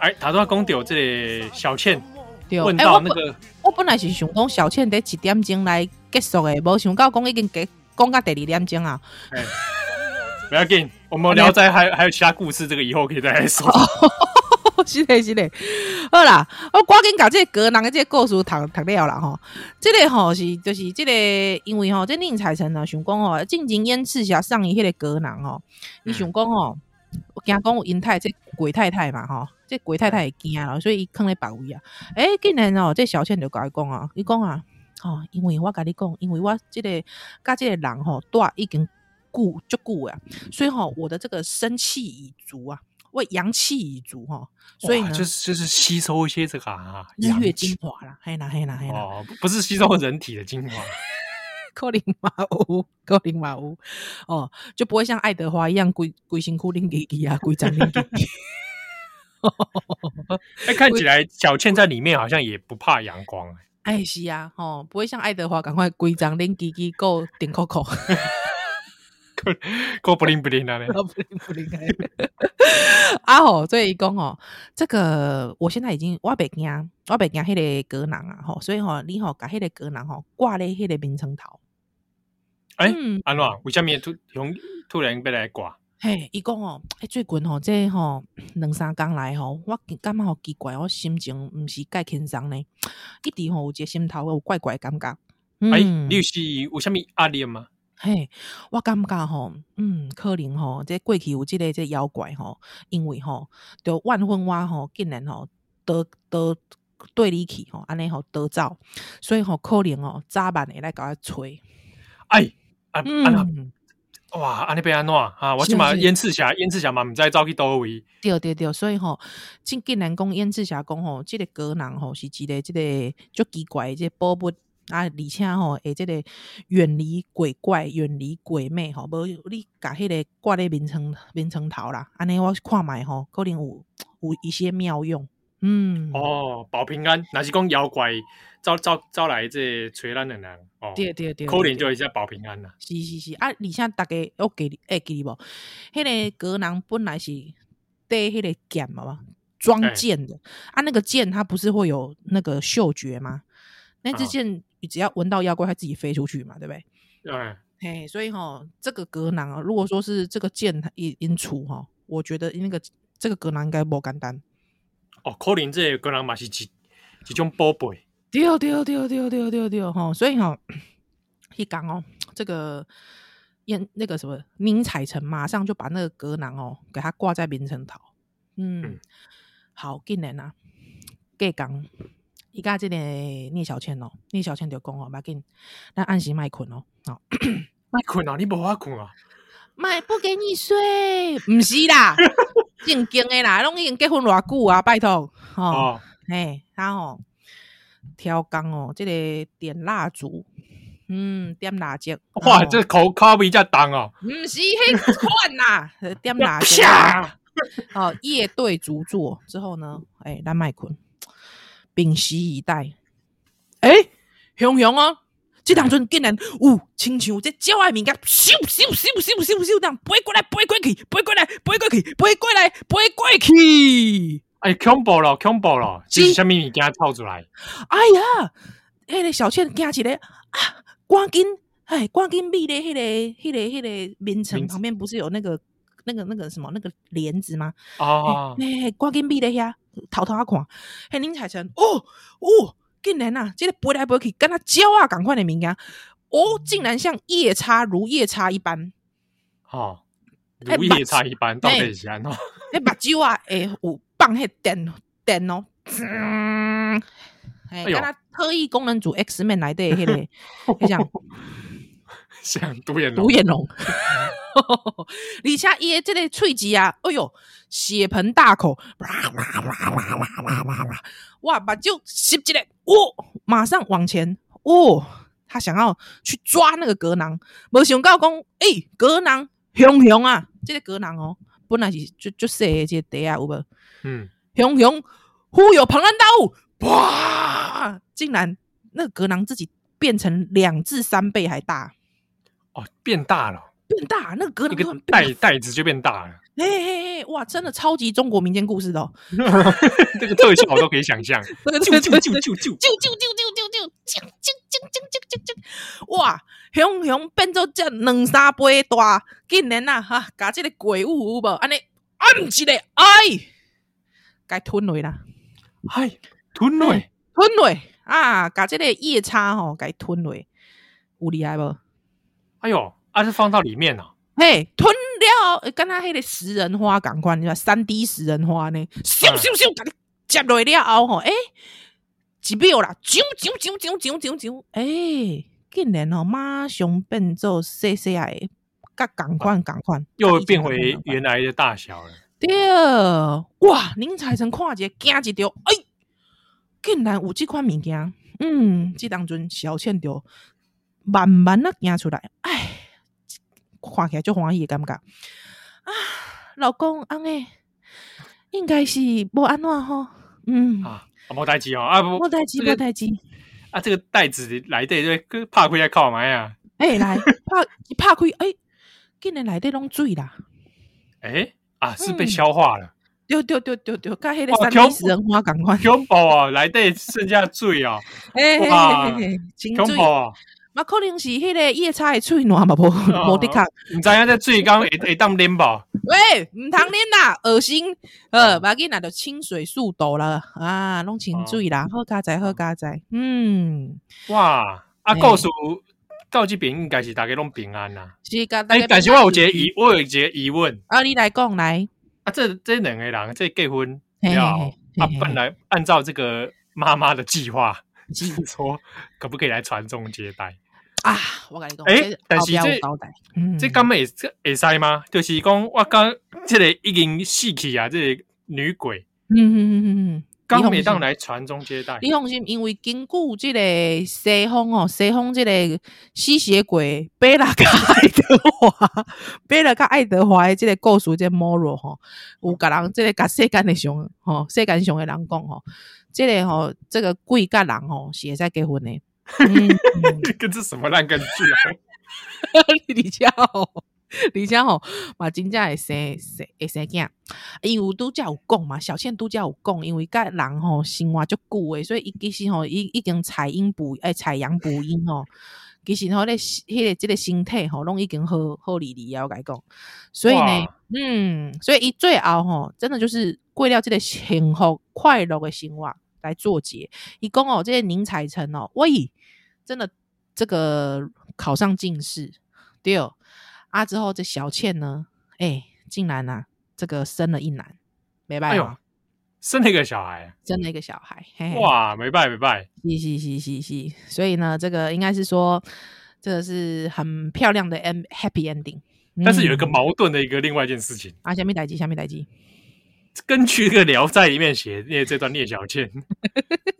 S1: 哎，他都要讲到这个小倩，问到那个，欸、
S2: 我，本来是想讲小倩得几点钟来结束的，没想到讲已经给讲到第二点钟啊。欸、
S1: 不要紧，我们聊斋还还有其他故事，这个以后可以再来说。
S2: 是嘞是嘞，好啦，我赶紧把这个格囊的这个故事读读了啦吼。这个吼是就是这个，因为吼这宁采臣呢想讲吼，进前燕赤霞送伊迄个格囊吼，伊想讲吼，惊讲有英太这鬼太太嘛吼，这鬼太太会惊啊，所以伊囥咧别位啊。诶、欸，竟然哦，这小倩就甲伊讲啊，伊讲啊，吼，因为我甲你讲，因为我这个甲这个人吼，住已经久足久啊，所以吼，我的这个生气已足啊。我阳气已足哈，所以呢，
S1: 就是就是吸收一些这个啊，
S2: 日月精华啦，嘿啦嘿啦嘿啦，
S1: 哦，不是吸收人体的精华，
S2: 可能嘛有，可能嘛有，哦，就不会像爱德华一样规规身躯灵机机啊，规张灵机机。
S1: 哎，看起来小倩在里面好像也不怕阳光，
S2: 哎，是啊，哦，不会像爱德华赶快规张灵机机够顶扣扣。
S1: 够不灵不灵的嘞，
S2: 不灵不灵 啊！吼，所以讲哦，这个我现在已经我北京，我北京迄个格囊啊！吼，所以吼，你吼把迄个格囊吼挂咧迄个眠床头。
S1: 哎，安怎？为什么突突突然要来挂？
S2: 嘿，伊讲哦，哎，最近吼这吼 两三工来吼，我感觉好奇怪，我心情毋是介轻松呢，一直吼有一个心头有怪怪感觉。
S1: 哎，你是有啥物压力吗？
S2: 嘿，我感觉吼，嗯，可能吼，这过去有这个这个妖怪吼，因为吼，就万分哇吼，竟然吼得得对你去吼，安尼吼得走，所以吼可能吼，早晚会来甲我吹。
S1: 哎，啊，嗯，哇，安尼变安怎啊？我起码燕赤霞，燕赤霞嘛，毋知走去倒位。
S2: 对对对，所以吼，竟竟然讲燕赤霞讲吼，这个格囊吼是一个这个足奇怪的这宝物。啊，而且吼，诶，即个远离鬼怪，远离鬼魅，吼，无你甲迄个挂咧眠床眠床头啦，安尼我看觅吼，可能有有一些妙用，嗯，
S1: 哦，保平安，若是讲妖怪招招招来这催咱的人，哦，
S2: 对对对，
S1: 可能就一下保平安啦，
S2: 是是是，啊，而且大家我记你，会记你无？迄个格囊本来是带迄个剑嘛，装剑的，啊，那个剑它不是会有那个嗅觉吗？那支箭，你只要闻到妖怪，它自己飞出去嘛，对不对？
S1: 对。
S2: 嘿，所以哈，这个格囊啊，如果说是这个箭它一引出哈，我觉得那个这个格囊应该不简单。
S1: 哦，可能这个格囊嘛是一一种宝贝。
S2: 对对对对对对对哈，所以哈，一讲哦，这个燕那个什么宁采臣马上就把那个格囊哦，给它挂在明城头。嗯，嗯好，竟然啊，给讲。伊甲即个聂小倩哦，聂小倩就讲哦，别紧，咱按时卖困哦，好，
S1: 卖困啊，你无法困啊，
S2: 卖不给你睡，毋是啦，正经诶啦，拢已经结婚偌久啊，拜托，哦，嘿，然后挑工哦，即个点蜡烛，嗯，点蜡烛，
S1: 哇，这口口味遮重哦，
S2: 毋是迄款啦，点蜡烛，哦，夜对烛做之后呢，诶，咱卖困。屏息以待，诶、欸，熊熊啊，这当阵竟然有亲像这鸟仔物件，咻咻咻咻咻咻这样飞过来，飞过去，飞过来，飞过去，飞过来，飞过去，
S1: 哎，恐怖了，恐怖了，是。啥物物件跳出来？
S2: 哎呀，迄、那个小倩惊起来啊，赶紧，哎，赶紧闭咧，迄个，迄个，迄个眠床旁边不是有那个、那个、那个什么那个帘子吗？
S1: 哦，
S2: 哎、欸，赶紧闭咧遐。偷偷啊看，嘿，宁采臣，哦哦，竟然啊，这个飞来飞去，跟他鸟啊，赶快的名啊，哦，竟然像夜叉如夜叉一般，
S1: 哦，如夜叉一般，到底是安怎？
S2: 那目睭啊，诶，有放迄电电哦，嗯，哎，跟他特异功能组 X Man 来的迄个，你想
S1: 像独眼龙，
S2: 独眼龙。而且伊诶即个喙齿啊哎哟血盆大口哇哇哇哇哇哇哇哇哇哇哇把酒吸进来哦马上往前哦他想要去抓那个格囊无想到讲诶格囊熊熊啊即个格囊哦本来是就就细诶即个袋啊有无嗯。熊熊忽悠庞然大物哇！竟然那个格囊自己变成两至三倍还大。
S1: 哦变大了。
S2: 变大，那个格囊
S1: 个袋袋子就变大了。
S2: 嘿嘿嘿，哇，真的超级中国民间故事的哦。
S1: 这个特效我都可以想象。
S2: 这个啾啾啾啾啾啾啾啾啾啾啾啾啾啾啾，哇，熊熊变做这两三倍大，竟然呐哈，把这个鬼物有无安尼按起来，哎，该吞落啦，
S1: 哎，吞落，
S2: 吞落啊，把这个夜叉吼该吞落，有厉害不？
S1: 哎呦！它、啊、是放到里面了、啊，
S2: 嘿，吞了，跟他迄个食人花赶快，你看三 D 食人花呢，咻咻咻，给你接落了后吼，诶，一秒啦，啾啾啾啾啾啾啾，诶，竟然哦，马上变做细细的，甲赶快赶快，
S1: 又变回原来的大小了。
S2: 对，哇，宁采臣看一惊一跳，哎，竟然有这款物件，嗯，这当中小倩就慢慢的惊出来，哎。看起来就欢喜的感觉。啊，老公安诶，应该是无安怎吼，嗯。
S1: 啊，无代志哦，啊
S2: 无代志，无代志。
S1: 啊，这个袋子里底对拍开来看觅啊，
S2: 诶，来 拍拍开，诶，竟然里底拢水啦，
S1: 诶？啊，是被消化了，
S2: 对对对对对，甲迄个三 D 食人花共款，
S1: 恐怖啊，里底剩下水啊，
S2: 诶，恐怖啊。嘛，可能是迄个夜叉的喙暖嘛，无 无得看。
S1: 毋知影这水缸会会当啉无？
S2: 喂，毋通啉啦，恶心。呃，把囡仔就清水速抖了啊，拢清水啦，好佳哉，好佳哉。嗯，
S1: 哇，啊，故事到这边应该是大家拢平安啦。
S2: 是噶，
S1: 哎，但是我有一个疑，我有一个疑问。
S2: 啊，你来讲来。
S1: 啊，这这两个人这结婚要啊，本来按照这个妈妈的计划，是 说可不可以来传宗接代？
S2: 啊，我跟你讲，
S1: 诶，但是这这刚会这会使吗？就是讲我刚这个已经死去啊，这个女鬼，嗯嗯嗯嗯嗯，刚没当来传宗接代。
S2: 你放心，因为根据这个西方哦，西方这个吸血鬼贝拉卡爱德华，贝拉卡爱德华的这个故事，这个 moral 吼，有个人这个甲世间的上吼，世间上的人讲吼，这个吼，这个鬼甲人吼是会使结婚的。嗯，
S1: 跟这什么烂根据啊？
S2: 李家豪，李家豪，嘛真正会生生会生囝，因为拄则有讲嘛，小倩拄则有讲，因为甲人吼生活足久诶，所以伊其实吼已已经采阴补诶，采阳补阴吼，其实吼咧迄个即个身体吼拢已经好好离离啊，我甲你讲，所以呢，嗯，所以伊最后吼，真的就是过了即个幸福快乐诶生活。来做结，一共哦，这些宁采臣哦，喂，真的这个考上进士，对哦，啊之后这小倩呢，哎，竟然呐、啊，这个生了一男，没办法，
S1: 生了一个小孩，
S2: 生了一个小孩。嘿嘿
S1: 哇，没拜没拜，
S2: 嘻嘻嘻嘻嘻。所以呢，这个应该是说，这个是很漂亮的 end happy ending。
S1: 但是有一个矛盾的一个另外一件事情、嗯、
S2: 啊，下面代志，下面代志。
S1: 根据这个《聊斋》里面写的这段聂小倩，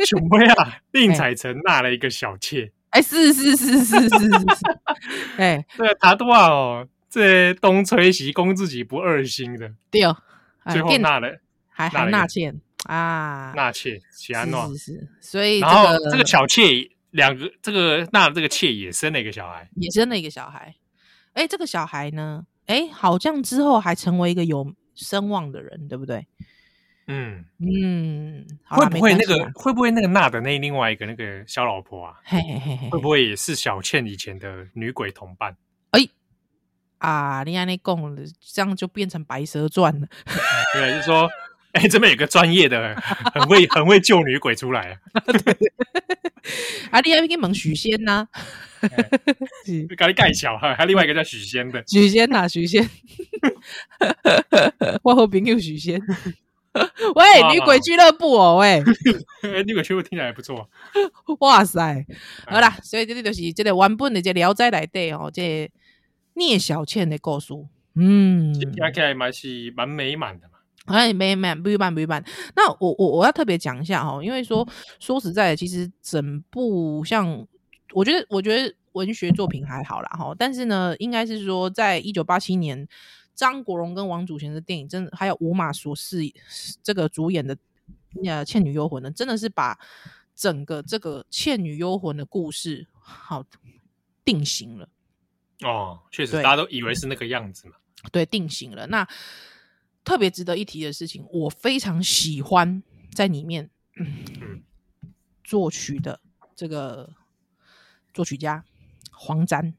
S1: 什么呀，宁采臣纳了一个小妾。
S2: 哎、欸，是是是是是是是。哎，
S1: 这个他多少哦？这东吹西攻自己不二心的，
S2: 对哦。
S1: 最后纳了，
S2: 还还纳妾啊？
S1: 纳妾，喜安诺
S2: 是是是。所以、这
S1: 个，然后这个小妾两个，这个纳了这个妾也生了一个小孩，
S2: 也生了一个小孩。哎、欸，这个小孩呢？哎、欸，好像之后还成为一个有声望的人，对不对？
S1: 嗯
S2: 嗯，
S1: 会不会那个会不会那个娜的那另外一个那个小老婆啊？
S2: 嘿嘿嘿嘿，
S1: 会不会也是小倩以前的女鬼同伴？
S2: 哎、欸、啊，你安尼讲了，这样就变成白蛇传了。
S1: 对，就是说，哎、欸，这边有个专业的，很会很会救女鬼出来啊。
S2: 啊，你还可以问许仙呐、啊？
S1: 搞你盖小哈，还有另外一个叫许仙的。
S2: 许仙呐，许仙。我好朋友许仙。喂，女鬼俱乐部哦，喂，
S1: 女鬼俱乐部听起来还不错。
S2: 哇塞，好啦，所以这里就是这个原本的这聊斋来对哦，这聂小倩的故事，嗯，
S1: 听起来蛮是蛮美满的嘛。
S2: 哎，美满，美满，美满。那我我我要特别讲一下哈，因为说说实在的，其实整部像我觉得，我觉得文学作品还好啦哈，但是呢，应该是说在一九八七年。张国荣跟王祖贤的电影，真的还有吴马所饰这个主演的呃《倩女幽魂》呢，真的是把整个这个《倩女幽魂》的故事好定型了。
S1: 哦，确实，大家都以为是那个样子嘛。
S2: 对，定型了。那特别值得一提的事情，我非常喜欢在里面、嗯嗯、作曲的这个作曲家黄沾。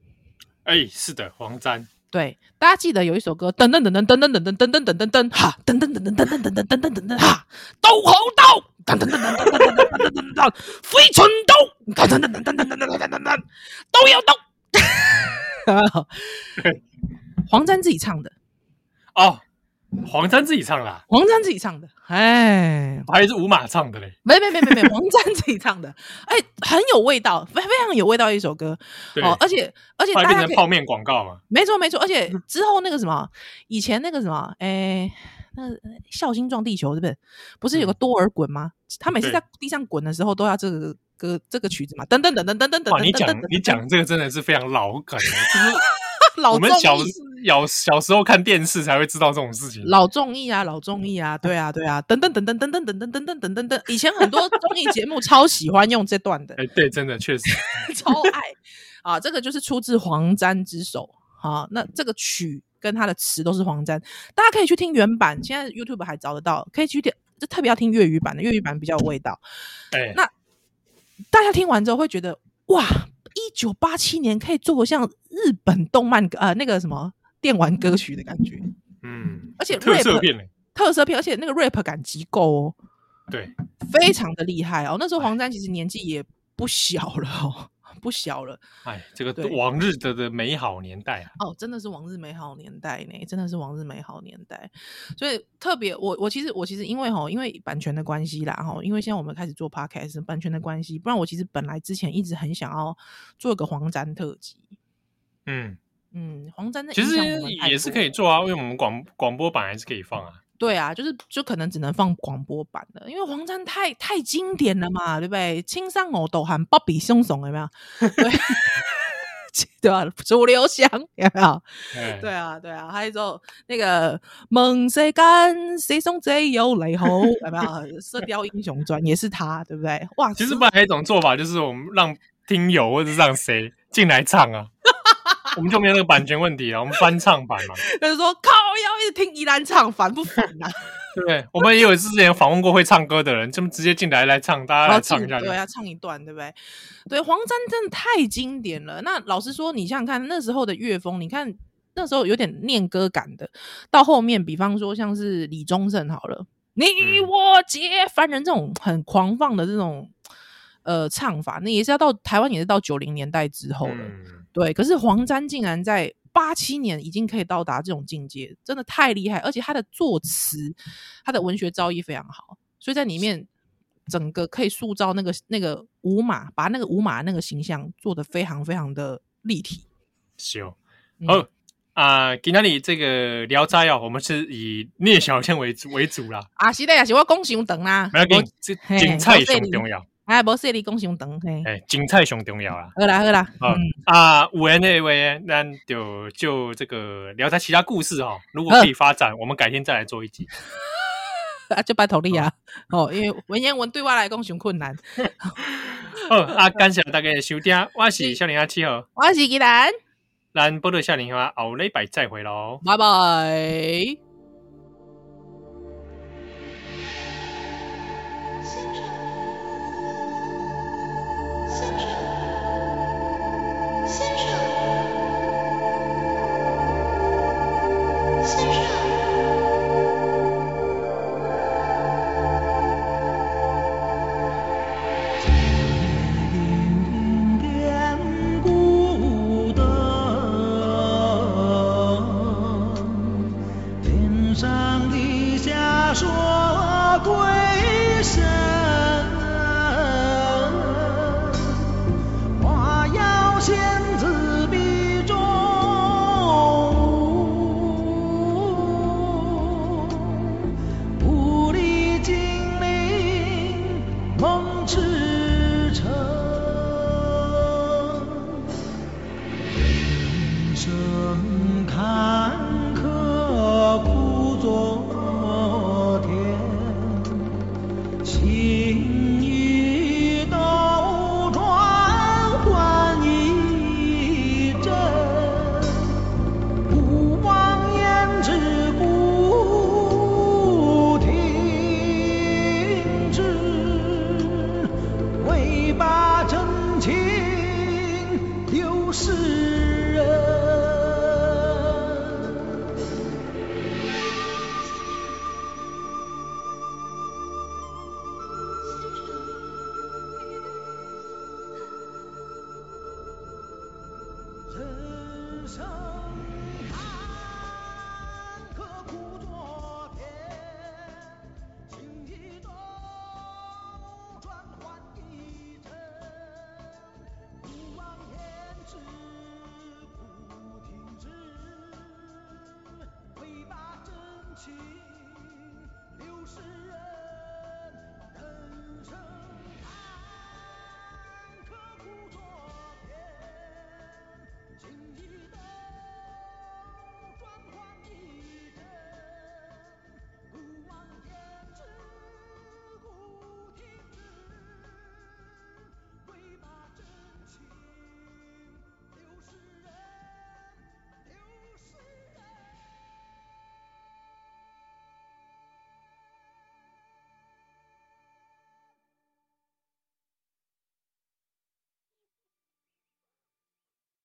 S1: 哎，是的，黄沾。
S2: 对，大家记得有一首歌，噔噔噔噔噔噔噔噔噔噔噔噔哈，噔噔噔噔噔噔噔噔噔噔噔噔哈，刀好刀，噔噔噔噔噔噔噔噔噔噔，飞春刀，噔噔噔噔噔噔噔噔噔噔，都要刀。黄沾自己唱的
S1: 哦。黄沾自己唱的、啊，
S2: 黄沾自己唱的，哎，
S1: 还是五马唱的嘞？
S2: 没没没没没，黄沾自己唱的，哎，很有味道，非非常有味道的一首歌。哦，而且而且，
S1: 它变成泡面广告嘛？
S2: 没错没错，而且之后那个什么，以前那个什么，哎，那个孝心撞地球是不是？不是有个多尔衮吗？他每次在地上滚的时候都要这个歌这个曲子嘛？噔噔噔噔噔噔噔。
S1: 你讲你讲这个真的是非常老梗，就是
S2: 老
S1: 我们小。小小时候看电视才会知道这种事情，
S2: 老综艺啊，老综艺啊，对啊，对啊，等等等等等等等等等等等等等，以前很多综艺节目超喜欢用这段的，
S1: 哎，对，真的确实。
S2: 超爱。啊，这个就是出自黄沾之手。啊，那这个曲跟他的词都是黄沾，大家可以去听原版，现在 YouTube 还找得到，可以去听，就特别要听粤语版的，粤语版比较有味道，哎，那大家听完之后会觉得哇，一九八七年可以做像日本动漫呃那个什么。电玩歌曲的感觉，
S1: 嗯，
S2: 而且 rap,
S1: 特色片
S2: 特色片，而且那个 rap 感极够哦，
S1: 对，
S2: 非常的厉害哦。那时候黄沾其实年纪也不小了哦，不小了。
S1: 哎，这个往日的的美好年代啊，
S2: 哦，真的是往日美好年代呢，真的是往日美好年代。所以特别，我我其实我其实因为哈，因为版权的关系啦哈，因为现在我们开始做 podcast，版权的关系，不然我其实本来之前一直很想要做一个黄沾特辑，
S1: 嗯。
S2: 嗯，黄沾的
S1: 其实也是可以做啊，因为我们广广播版还是可以放啊。
S2: 对啊，就是就可能只能放广播版的，因为黄沾太太经典了嘛，对不对？青山偶斗喊波比凶怂有没有？对，对吧？楚留香有没有？对啊，对啊，还有之后那个梦谁干谁送最有雷猴有没有？射雕英雄传也是他，对不对？哇，
S1: 其实不然还有一种做法，就是我们让听友或者让谁进来唱啊。我们就没有那个版权问题了，我们翻唱版嘛。
S2: 就是说，靠，要一直听宜兰唱，烦不烦呐、啊？
S1: 对 不对？我们也有之前访问过会唱歌的人，这么直接进来来唱，大家来唱一下。
S2: 对，要唱一段，对不对？对，黄沾真的太经典了。那老实说，你想想看，那时候的乐风，你看那时候有点念歌感的，到后面，比方说像是李宗盛好了，你我皆凡人这种很狂放的这种呃唱法，那也是要到台湾，也是到九零年代之后了。嗯对，可是黄沾竟然在八七年已经可以到达这种境界，真的太厉害！而且他的作词，他的文学造诣非常好。所以在里面整个可以塑造那个那个五马，把那个五马那个形象做得非常非常的立体。
S1: 是哦，好啊，今天你这个聊斋哦，我们是以聂小倩为主为主啦。
S2: 啊，是的呀，是我讲上长啦，
S1: 没要紧，这精彩上重要。
S2: 哎，无说你讲上长，嘿，
S1: 哎，精彩上重要啦。
S2: 好啦，好啦，
S1: 嗯啊，五人那位，那就就这个聊他其他故事哦，如果可以发展，我们改天再来做一集。
S2: 啊，就拜托你啊，哦，因为文言文对我来讲上困难。
S1: 好啊，感谢大家的收听，我是少年阿七号，
S2: 我是吉兰。
S1: 咱波多少年话，后礼拜再会喽，
S2: 拜拜。